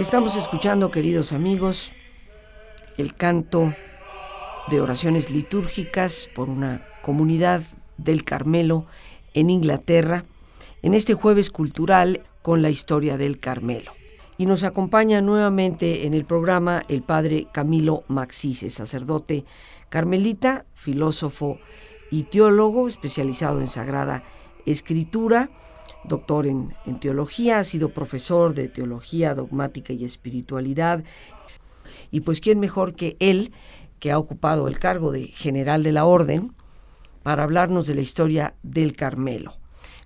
Estamos escuchando, queridos amigos, el canto de oraciones litúrgicas por una comunidad del Carmelo en Inglaterra, en este jueves cultural con la historia del Carmelo. Y nos acompaña nuevamente en el programa el padre Camilo Maxise, sacerdote carmelita, filósofo y teólogo especializado en Sagrada Escritura doctor en, teología, ha sido profesor de teología dogmática y espiritualidad. Y pues quién mejor que él, que ha ocupado el cargo de general de la orden, para hablarnos de la historia del Carmelo.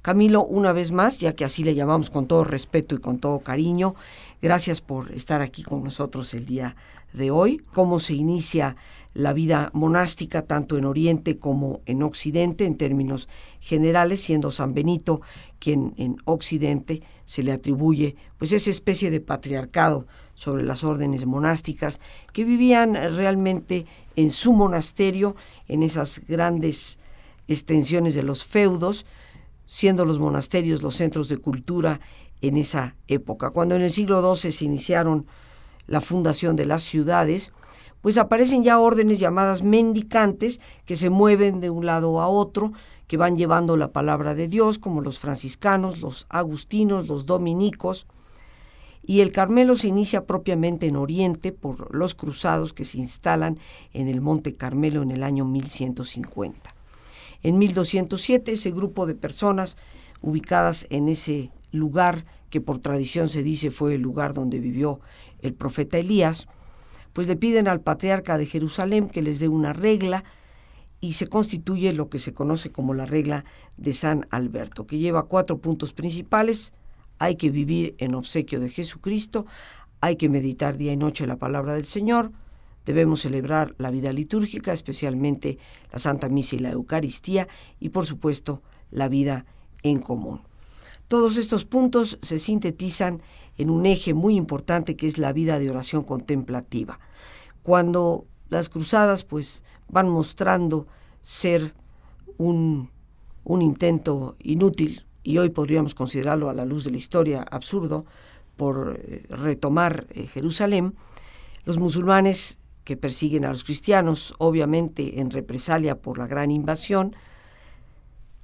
Camilo, una vez más, ya que así le llamamos con todo respeto y con todo cariño, gracias por estar aquí con nosotros el día de hoy. ¿Cómo se inicia la vida monástica tanto en Oriente como en Occidente en términos generales, siendo San Benito quien en Occidente se le atribuye pues esa especie de patriarcado sobre las órdenes monásticas que vivían realmente en su monasterio, en esas grandes extensiones de los feudos, siendo los monasterios los centros de cultura en esa época. Cuando en el siglo XII se iniciaron la fundación de las ciudades, pues aparecen ya órdenes llamadas mendicantes que se mueven de un lado a otro, que van llevando la palabra de Dios, como los franciscanos, los agustinos, los dominicos. Y el Carmelo se inicia propiamente en Oriente por los cruzados que se instalan en el Monte Carmelo en el año 1150. En 1207 ese grupo de personas ubicadas en ese lugar que por tradición se dice fue el lugar donde vivió el profeta Elías, pues le piden al patriarca de Jerusalén que les dé una regla y se constituye lo que se conoce como la regla de San Alberto, que lleva cuatro puntos principales. Hay que vivir en obsequio de Jesucristo, hay que meditar día y noche la palabra del Señor, debemos celebrar la vida litúrgica, especialmente la Santa Misa y la Eucaristía, y por supuesto la vida en común. Todos estos puntos se sintetizan en un eje muy importante que es la vida de oración contemplativa. Cuando las cruzadas pues van mostrando ser un, un intento inútil, y hoy podríamos considerarlo a la luz de la historia absurdo, por eh, retomar eh, Jerusalén, los musulmanes que persiguen a los cristianos, obviamente en represalia por la gran invasión,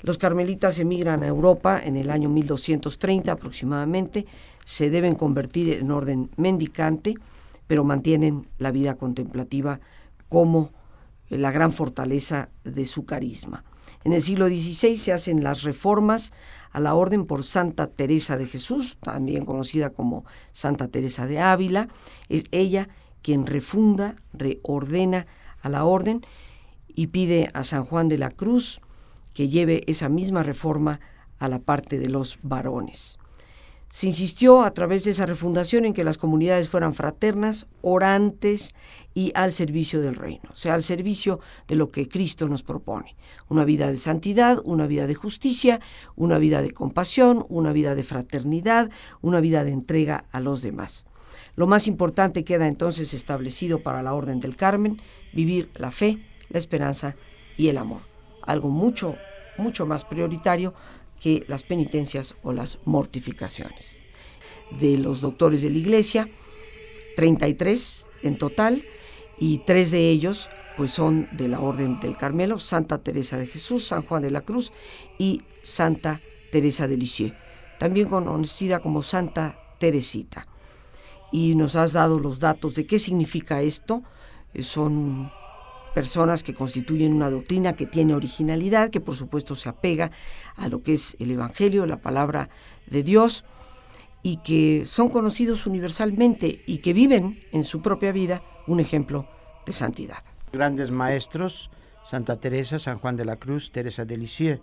los carmelitas emigran a Europa en el año 1230 aproximadamente, se deben convertir en orden mendicante, pero mantienen la vida contemplativa como la gran fortaleza de su carisma. En el siglo XVI se hacen las reformas a la orden por Santa Teresa de Jesús, también conocida como Santa Teresa de Ávila. Es ella quien refunda, reordena a la orden y pide a San Juan de la Cruz, que lleve esa misma reforma a la parte de los varones. Se insistió a través de esa refundación en que las comunidades fueran fraternas, orantes y al servicio del reino, o sea, al servicio de lo que Cristo nos propone. Una vida de santidad, una vida de justicia, una vida de compasión, una vida de fraternidad, una vida de entrega a los demás. Lo más importante queda entonces establecido para la Orden del Carmen, vivir la fe, la esperanza y el amor algo mucho, mucho más prioritario que las penitencias o las mortificaciones. De los doctores de la Iglesia, 33 en total, y tres de ellos pues son de la Orden del Carmelo, Santa Teresa de Jesús, San Juan de la Cruz y Santa Teresa de Lisieux, también conocida como Santa Teresita. Y nos has dado los datos de qué significa esto. Son personas que constituyen una doctrina que tiene originalidad, que por supuesto se apega a lo que es el Evangelio, la palabra de Dios, y que son conocidos universalmente y que viven en su propia vida un ejemplo de santidad. Grandes maestros Santa Teresa, San Juan de la Cruz, Teresa de Lisieux.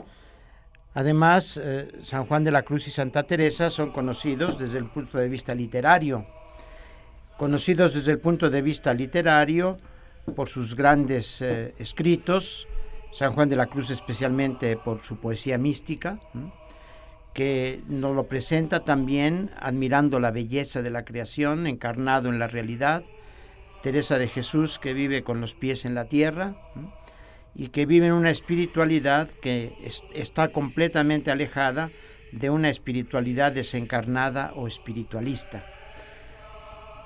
Además, eh, San Juan de la Cruz y Santa Teresa son conocidos desde el punto de vista literario. Conocidos desde el punto de vista literario por sus grandes eh, escritos, San Juan de la Cruz especialmente por su poesía mística, que nos lo presenta también admirando la belleza de la creación encarnado en la realidad. Teresa de Jesús que vive con los pies en la tierra y que vive en una espiritualidad que está completamente alejada de una espiritualidad desencarnada o espiritualista.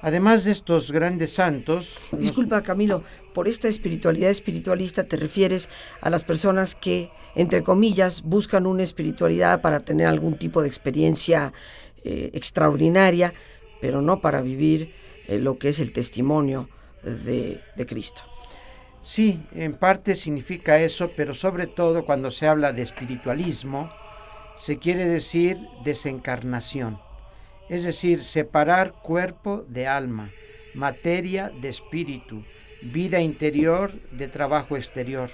Además de estos grandes santos... Disculpa, Camilo, por esta espiritualidad espiritualista te refieres a las personas que, entre comillas, buscan una espiritualidad para tener algún tipo de experiencia eh, extraordinaria, pero no para vivir eh, lo que es el testimonio de, de Cristo. Sí, en parte significa eso, pero sobre todo cuando se habla de espiritualismo, se quiere decir desencarnación, es decir, separar cuerpo de alma, materia de espíritu, vida interior de trabajo exterior,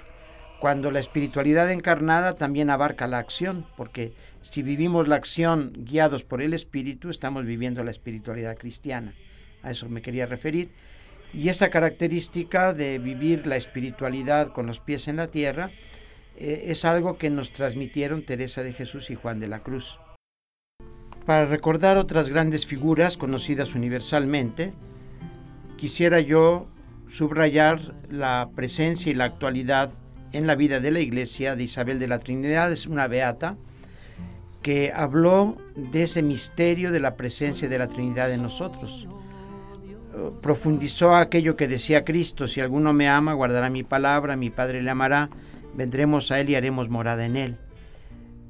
cuando la espiritualidad encarnada también abarca la acción, porque si vivimos la acción guiados por el espíritu, estamos viviendo la espiritualidad cristiana. A eso me quería referir. Y esa característica de vivir la espiritualidad con los pies en la tierra eh, es algo que nos transmitieron Teresa de Jesús y Juan de la Cruz. Para recordar otras grandes figuras conocidas universalmente, quisiera yo subrayar la presencia y la actualidad en la vida de la iglesia de Isabel de la Trinidad, es una beata que habló de ese misterio de la presencia de la Trinidad en nosotros profundizó aquello que decía Cristo, si alguno me ama, guardará mi palabra, mi Padre le amará, vendremos a Él y haremos morada en Él.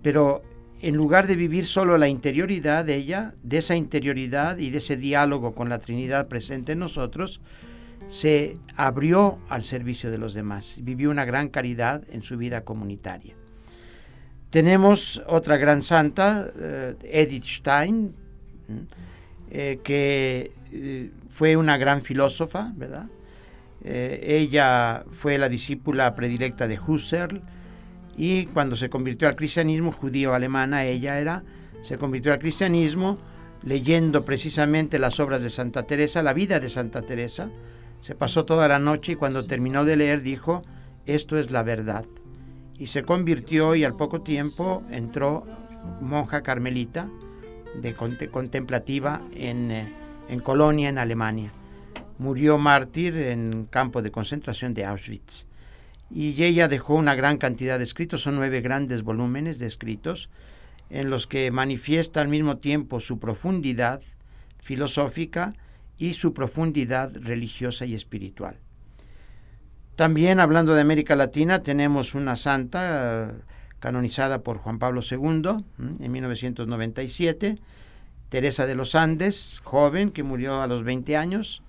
Pero en lugar de vivir solo la interioridad de ella, de esa interioridad y de ese diálogo con la Trinidad presente en nosotros, se abrió al servicio de los demás, vivió una gran caridad en su vida comunitaria. Tenemos otra gran santa, eh, Edith Stein, eh, que eh, fue una gran filósofa, ¿verdad? Ella fue la discípula predilecta de Husserl y cuando se convirtió al cristianismo judío-alemana, ella era, se convirtió al cristianismo leyendo precisamente las obras de Santa Teresa, la vida de Santa Teresa. Se pasó toda la noche y cuando terminó de leer dijo, esto es la verdad. Y se convirtió y al poco tiempo entró monja carmelita de contemplativa en... Eh, en Colonia, en Alemania. Murió mártir en campo de concentración de Auschwitz. Y ella dejó una gran cantidad de escritos, son nueve grandes volúmenes de escritos, en los que manifiesta al mismo tiempo su profundidad filosófica y su profundidad religiosa y espiritual. También hablando de América Latina tenemos una santa canonizada por Juan Pablo II en 1997, Teresa de los Andes, joven que murió a los 20 años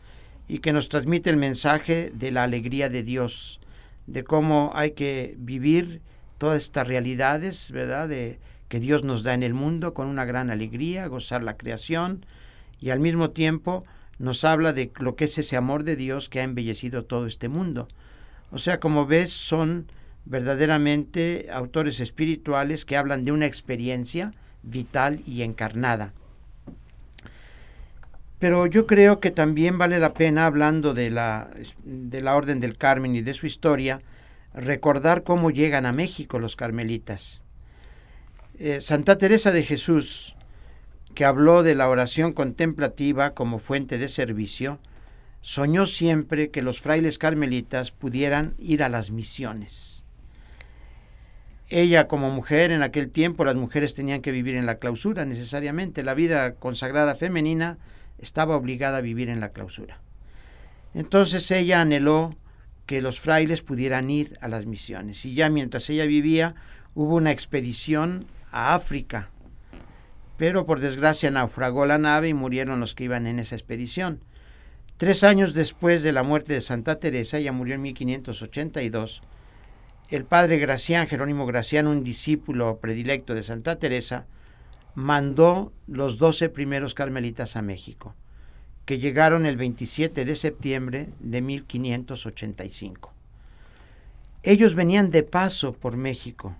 y que nos transmite el mensaje de la alegría de Dios, de cómo hay que vivir todas estas realidades, ¿verdad? De, que Dios nos da en el mundo con una gran alegría, gozar la creación y al mismo tiempo nos habla de lo que es ese amor de Dios que ha embellecido todo este mundo. O sea, como ves, son verdaderamente autores espirituales que hablan de una experiencia vital y encarnada. Pero yo creo que también vale la pena, hablando de la, de la Orden del Carmen y de su historia, recordar cómo llegan a México los carmelitas. Eh, Santa Teresa de Jesús, que habló de la oración contemplativa como fuente de servicio, soñó siempre que los frailes carmelitas pudieran ir a las misiones. Ella como mujer, en aquel tiempo las mujeres tenían que vivir en la clausura necesariamente, la vida consagrada femenina estaba obligada a vivir en la clausura. Entonces ella anheló que los frailes pudieran ir a las misiones. Y ya mientras ella vivía, hubo una expedición a África. Pero por desgracia naufragó la nave y murieron los que iban en esa expedición. Tres años después de la muerte de Santa Teresa, ella murió en 1582, el padre Gracián, Jerónimo Gracián, un discípulo predilecto de Santa Teresa, mandó los doce primeros carmelitas a México, que llegaron el 27 de septiembre de 1585. Ellos venían de paso por México,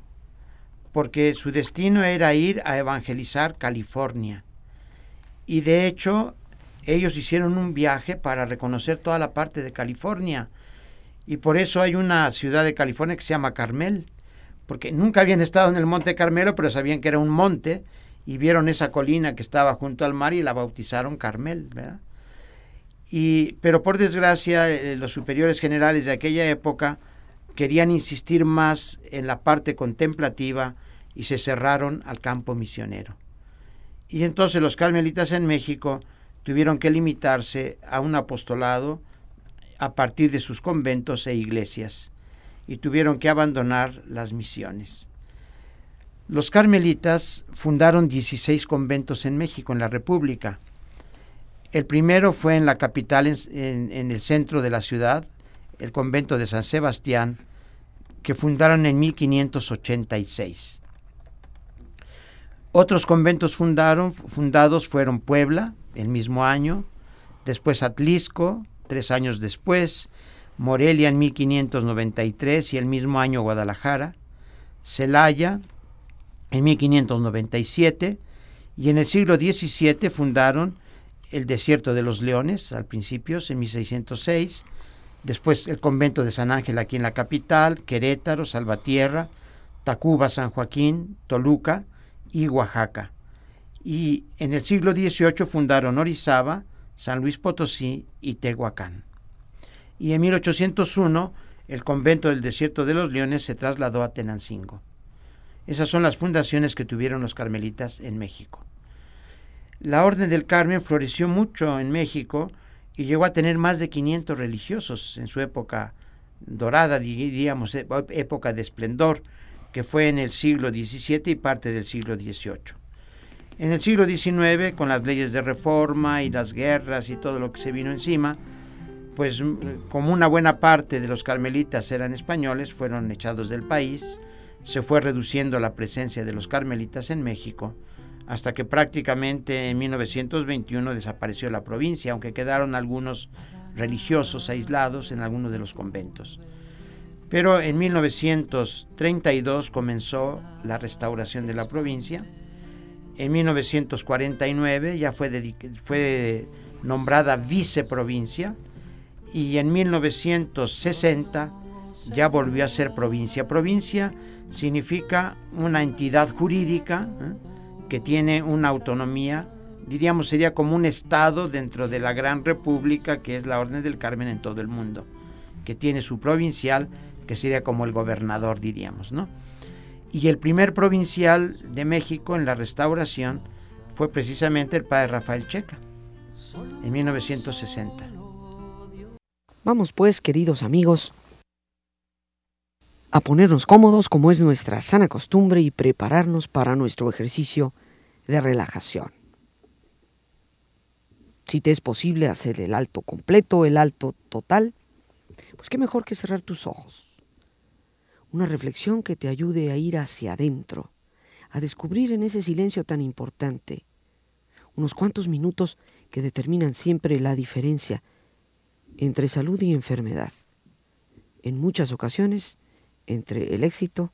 porque su destino era ir a evangelizar California. Y de hecho, ellos hicieron un viaje para reconocer toda la parte de California. Y por eso hay una ciudad de California que se llama Carmel, porque nunca habían estado en el Monte Carmelo, pero sabían que era un monte y vieron esa colina que estaba junto al mar y la bautizaron Carmel. Y, pero por desgracia, eh, los superiores generales de aquella época querían insistir más en la parte contemplativa y se cerraron al campo misionero. Y entonces los carmelitas en México tuvieron que limitarse a un apostolado a partir de sus conventos e iglesias y tuvieron que abandonar las misiones. Los carmelitas fundaron 16 conventos en México, en la República. El primero fue en la capital, en, el centro de la ciudad, el convento de San Sebastián, que fundaron en 1586. Otros conventos fundaron, fundados fueron Puebla, el mismo año, después Atlisco, tres años después, Morelia en 1593 y el mismo año Guadalajara, Celaya en 1597 y en el siglo XVII fundaron el Desierto de los Leones, al principio, en 1606, después el convento de San Ángel aquí en la capital, Querétaro, Salvatierra, Tacuba, San Joaquín, Toluca y Oaxaca. Y en el siglo XVIII fundaron Orizaba, San Luis Potosí y Tehuacán y en 1801 el convento del desierto de los leones se trasladó a Tenancingo. Esas son las fundaciones que tuvieron los carmelitas en México. La Orden del Carmen floreció mucho en México y llegó a tener más de 500 religiosos en su época dorada, diríamos, época de esplendor, que fue en el siglo XVII y parte del siglo XVIII. En el siglo XIX, con las leyes de reforma y las guerras y todo lo que se vino encima, pues como una buena parte de los carmelitas eran españoles, fueron echados del país, se fue reduciendo la presencia de los carmelitas en México, hasta que prácticamente en 1921 desapareció la provincia, aunque quedaron algunos religiosos aislados en algunos de los conventos. Pero en 1932 comenzó la restauración de la provincia. En 1949 ya fue, nombrada viceprovincia y en 1960 ya volvió a ser provincia. Provincia significa una entidad jurídica ¿eh? que tiene una autonomía, diríamos sería como un estado dentro de la gran república que es la Orden del Carmen en todo el mundo, que tiene su provincial, que sería como el gobernador, diríamos, ¿no? Y el primer provincial de México en la restauración fue precisamente el padre Rafael Checa, en 1960. Vamos pues, queridos amigos, a ponernos cómodos como es nuestra sana costumbre y prepararnos para nuestro ejercicio de relajación. Si te es posible hacer el alto completo, el alto total, pues qué mejor que cerrar tus ojos. Una reflexión que te ayude a ir hacia adentro, a descubrir en ese silencio tan importante unos cuantos minutos que determinan siempre la diferencia entre salud y enfermedad, en muchas ocasiones entre el éxito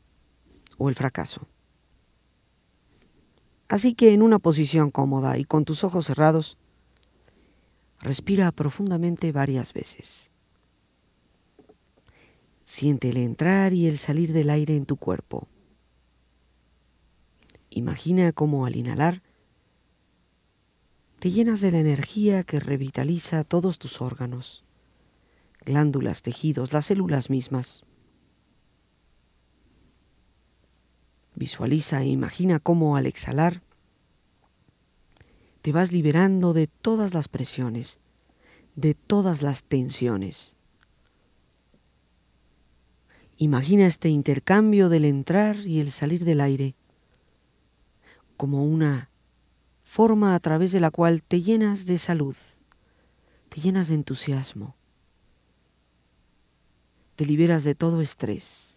o el fracaso. Así que en una posición cómoda y con tus ojos cerrados, respira profundamente varias veces. Siente el entrar y el salir del aire en tu cuerpo. Imagina cómo al inhalar te llenas de la energía que revitaliza todos tus órganos glándulas, tejidos, las células mismas. Visualiza e imagina cómo al exhalar te vas liberando de todas las presiones, de todas las tensiones. Imagina este intercambio del entrar y el salir del aire como una forma a través de la cual te llenas de salud, te llenas de entusiasmo, te liberas de todo estrés.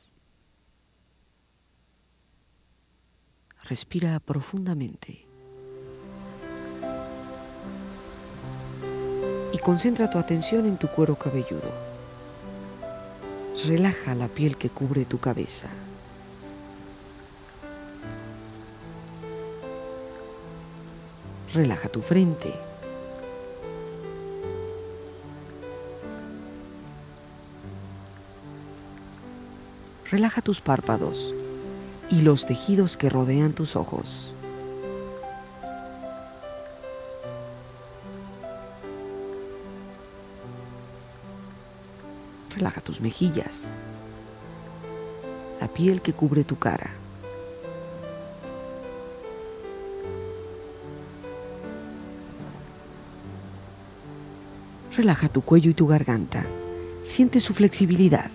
Respira profundamente. Y concentra tu atención en tu cuero cabelludo. Relaja la piel que cubre tu cabeza. Relaja tu frente. Relaja tus párpados y los tejidos que rodean tus ojos. Relaja tus mejillas, la piel que cubre tu cara. Relaja tu cuello y tu garganta. Siente su flexibilidad.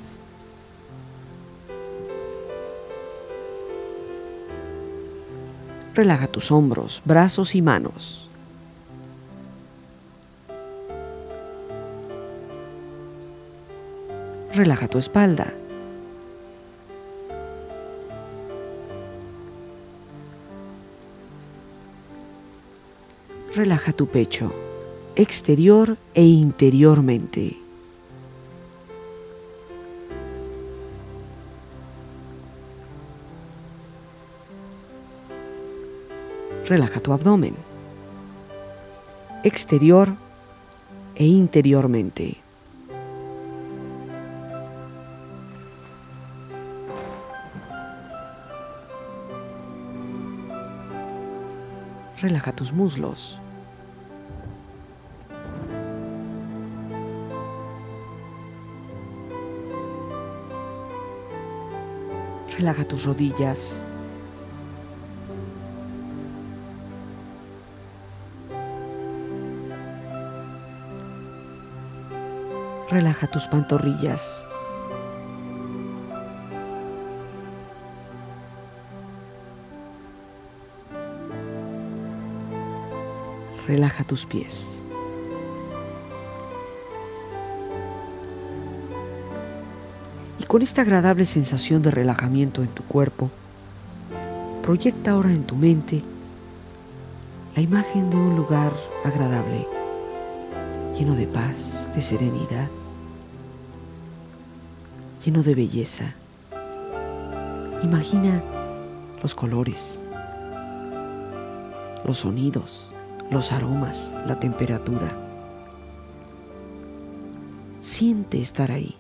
Relaja tus hombros, brazos y manos. Relaja tu espalda. Relaja tu pecho, exterior e interiormente. Relaja tu abdomen, exterior e interiormente. Relaja tus muslos. Relaja tus rodillas. Relaja tus pantorrillas. Relaja tus pies. Y con esta agradable sensación de relajamiento en tu cuerpo, proyecta ahora en tu mente la imagen de un lugar agradable, lleno de paz, de serenidad lleno de belleza. Imagina los colores, los sonidos, los aromas, la temperatura. Siente estar ahí.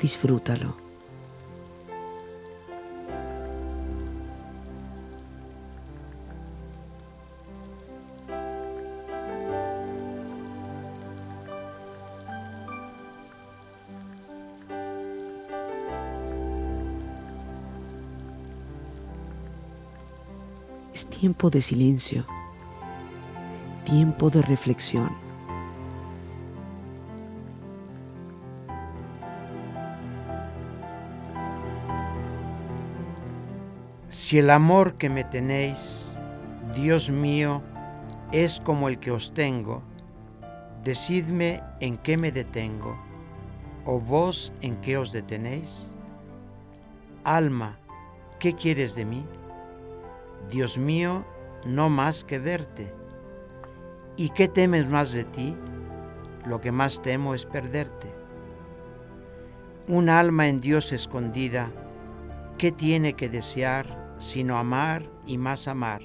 Disfrútalo. Tiempo de silencio, tiempo de reflexión. Si el amor que me tenéis, Dios mío, es como el que os tengo, decidme en qué me detengo, o vos en qué os detenéis. Alma, ¿qué quieres de mí? Dios mío, no más que verte. ¿Y qué temes más de ti? Lo que más temo es perderte. Un alma en Dios escondida, ¿qué tiene que desear sino amar y más amar?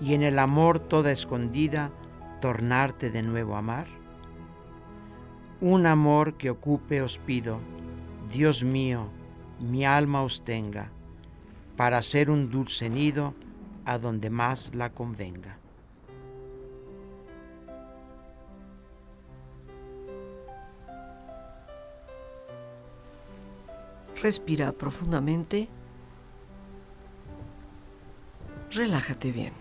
Y en el amor toda escondida, tornarte de nuevo a amar. Un amor que ocupe os pido, Dios mío, mi alma os tenga para ser un dulce nido a donde más la convenga. Respira profundamente. Relájate bien.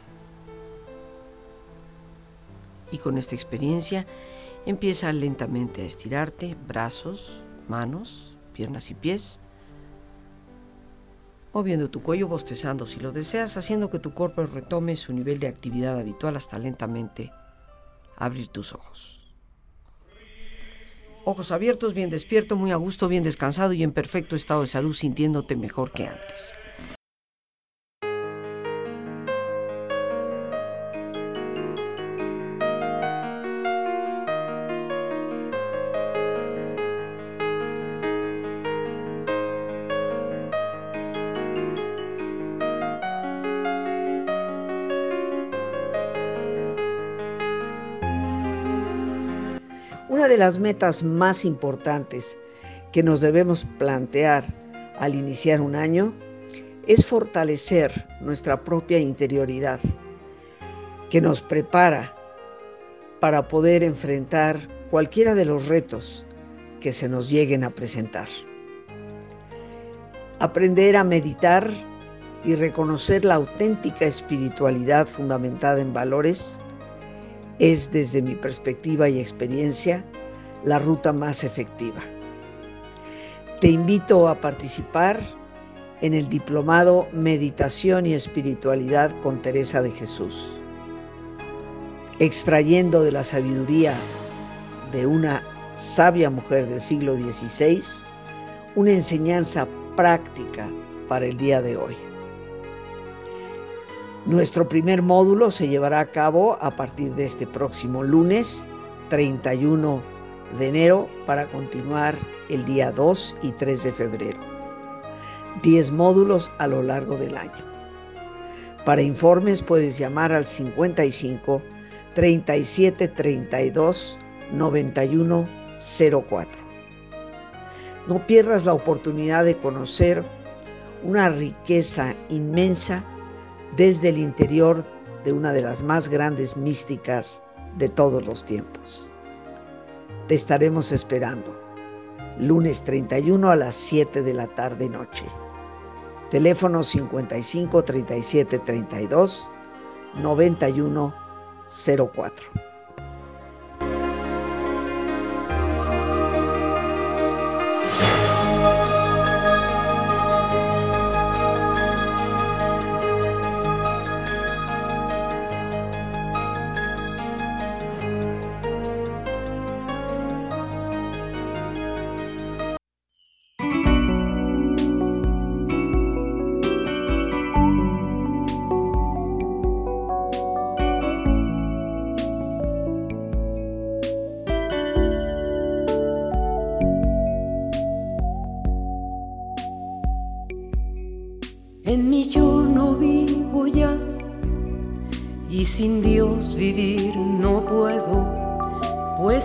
Y con esta experiencia empieza lentamente a estirarte brazos, manos, piernas y pies moviendo tu cuello, bostezando si lo deseas, haciendo que tu cuerpo retome su nivel de actividad habitual hasta lentamente abrir tus ojos. Ojos abiertos, bien despierto, muy a gusto, bien descansado y en perfecto estado de salud, sintiéndote mejor que antes. Las metas más importantes que nos debemos plantear al iniciar un año es fortalecer nuestra propia interioridad, que nos prepara para poder enfrentar cualquiera de los retos que se nos lleguen a presentar. Aprender a meditar y reconocer la auténtica espiritualidad fundamentada en valores es, desde mi perspectiva y experiencia, la ruta más efectiva. Te invito a participar en el diplomado Meditación y Espiritualidad con Teresa de Jesús, extrayendo de la sabiduría de una sabia mujer del siglo XVI una enseñanza práctica para el día de hoy. Nuestro primer módulo se llevará a cabo a partir de este próximo lunes 31 de enero para continuar el día 2 y 3 de febrero. 10 módulos a lo largo del año. Para informes puedes llamar al 55 37 32 91 04. No pierdas la oportunidad de conocer una riqueza inmensa desde el interior de una de las más grandes místicas de todos los tiempos. Te estaremos esperando, lunes 31 a las 7 de la tarde noche. Teléfono 55 37 32 91 04.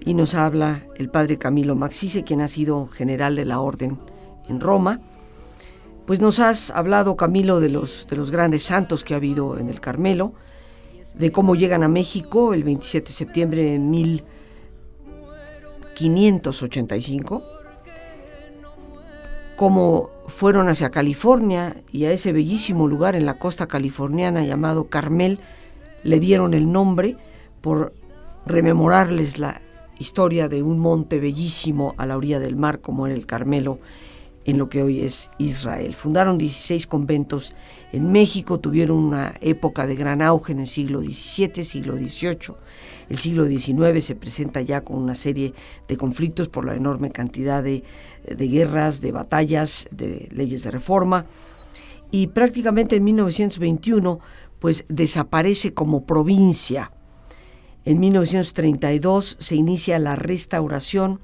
y nos habla el padre Camilo Maxice, quien ha sido general de la Orden en Roma. Pues nos has hablado, Camilo, de los, de los grandes santos que ha habido en el Carmelo, de cómo llegan a México el 27 de septiembre de 1585 cómo fueron hacia California y a ese bellísimo lugar en la costa californiana llamado Carmel le dieron el nombre por rememorarles la historia de un monte bellísimo a la orilla del mar como era el Carmelo en lo que hoy es Israel. Fundaron 16 conventos en México, tuvieron una época de gran auge en el siglo XVII, siglo XVIII. El siglo XIX se presenta ya con una serie de conflictos por la enorme cantidad de, de guerras, de batallas, de leyes de reforma. Y prácticamente en 1921 pues desaparece como provincia. En 1932 se inicia la restauración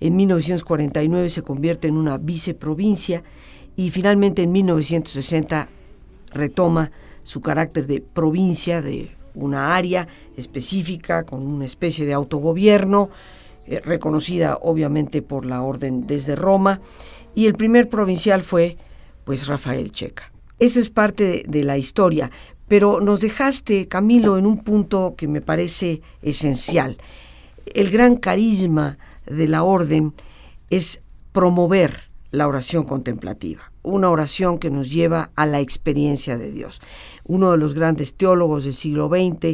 en 1949 se convierte en una viceprovincia y finalmente en 1960 retoma su carácter de provincia, de una área específica con una especie de autogobierno, eh, reconocida obviamente por la orden desde Roma, y el primer provincial fue pues Rafael Checa. Eso es parte de, de la historia, pero nos dejaste, Camilo, en un punto que me parece esencial. El gran carisma de la orden es promover la oración contemplativa, una oración que nos lleva a la experiencia de Dios. Uno de los grandes teólogos del siglo XX,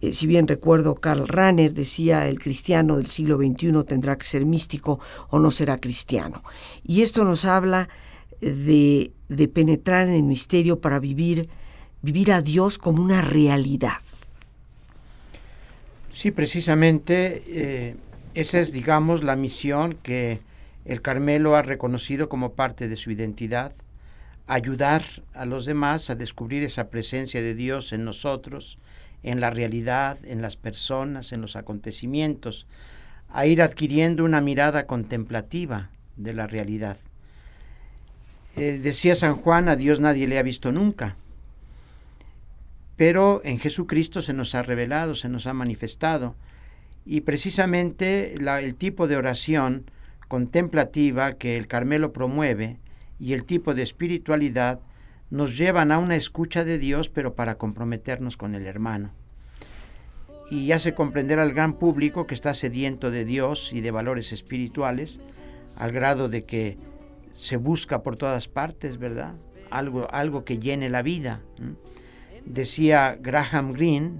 eh, si bien recuerdo, Karl Rahner decía, el cristiano del siglo XXI tendrá que ser místico o no será cristiano. Y esto nos habla de, de penetrar en el misterio para vivir, vivir a Dios como una realidad. Sí, precisamente. Eh, Esa es, digamos, la misión que el Carmelo ha reconocido como parte de su identidad, ayudar a los demás a descubrir esa presencia de Dios en nosotros, en la realidad, en las personas, en los acontecimientos, a ir adquiriendo una mirada contemplativa de la realidad. Eh, decía San Juan, a Dios nadie le ha visto nunca, pero en Jesucristo se nos ha revelado, se nos ha manifestado, y precisamente el tipo de oración contemplativa que el Carmelo promueve y el tipo de espiritualidad nos llevan a una escucha de Dios, pero para comprometernos con el hermano. Y hace comprender al gran público que está sediento de Dios y de valores espirituales, al grado de que se busca por todas partes, ¿verdad? Algo, algo que llene la vida. Decía Graham Greene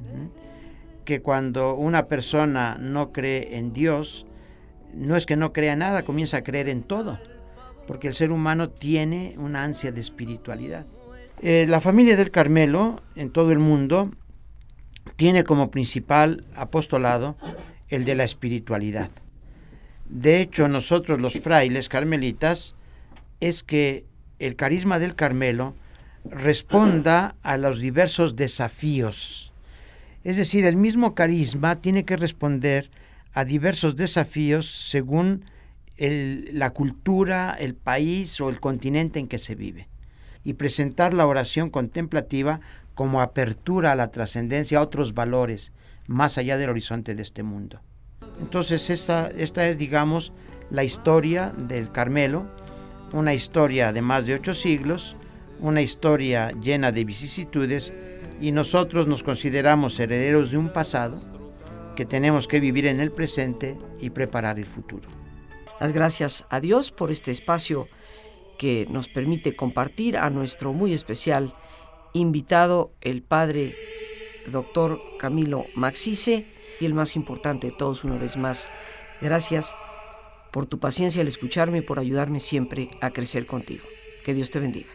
que cuando una persona no cree en Dios, no es que no crea nada, comienza a creer en todo, porque el ser humano tiene una ansia de espiritualidad. Eh, la familia del Carmelo en todo el mundo tiene como principal apostolado el de la espiritualidad. De hecho, nosotros los frailes carmelitas es que el carisma del Carmelo responda a los diversos desafíos. Es decir, el mismo carisma tiene que responder a diversos desafíos según la cultura, el país o el continente en que se vive. Y presentar la oración contemplativa como apertura a la trascendencia, a otros valores, más allá del horizonte de este mundo. Entonces esta, esta es, digamos, la historia del Carmelo, una historia de más de ocho siglos, una historia llena de vicisitudes, y nosotros nos consideramos herederos de un pasado que tenemos que vivir en el presente y preparar el futuro. Las gracias a Dios por este espacio que nos permite compartir a nuestro muy especial invitado, el padre doctor Camilo Maxice, y el más importante de todos una vez más, gracias por tu paciencia al escucharme y por ayudarme siempre a crecer contigo. Que Dios te bendiga.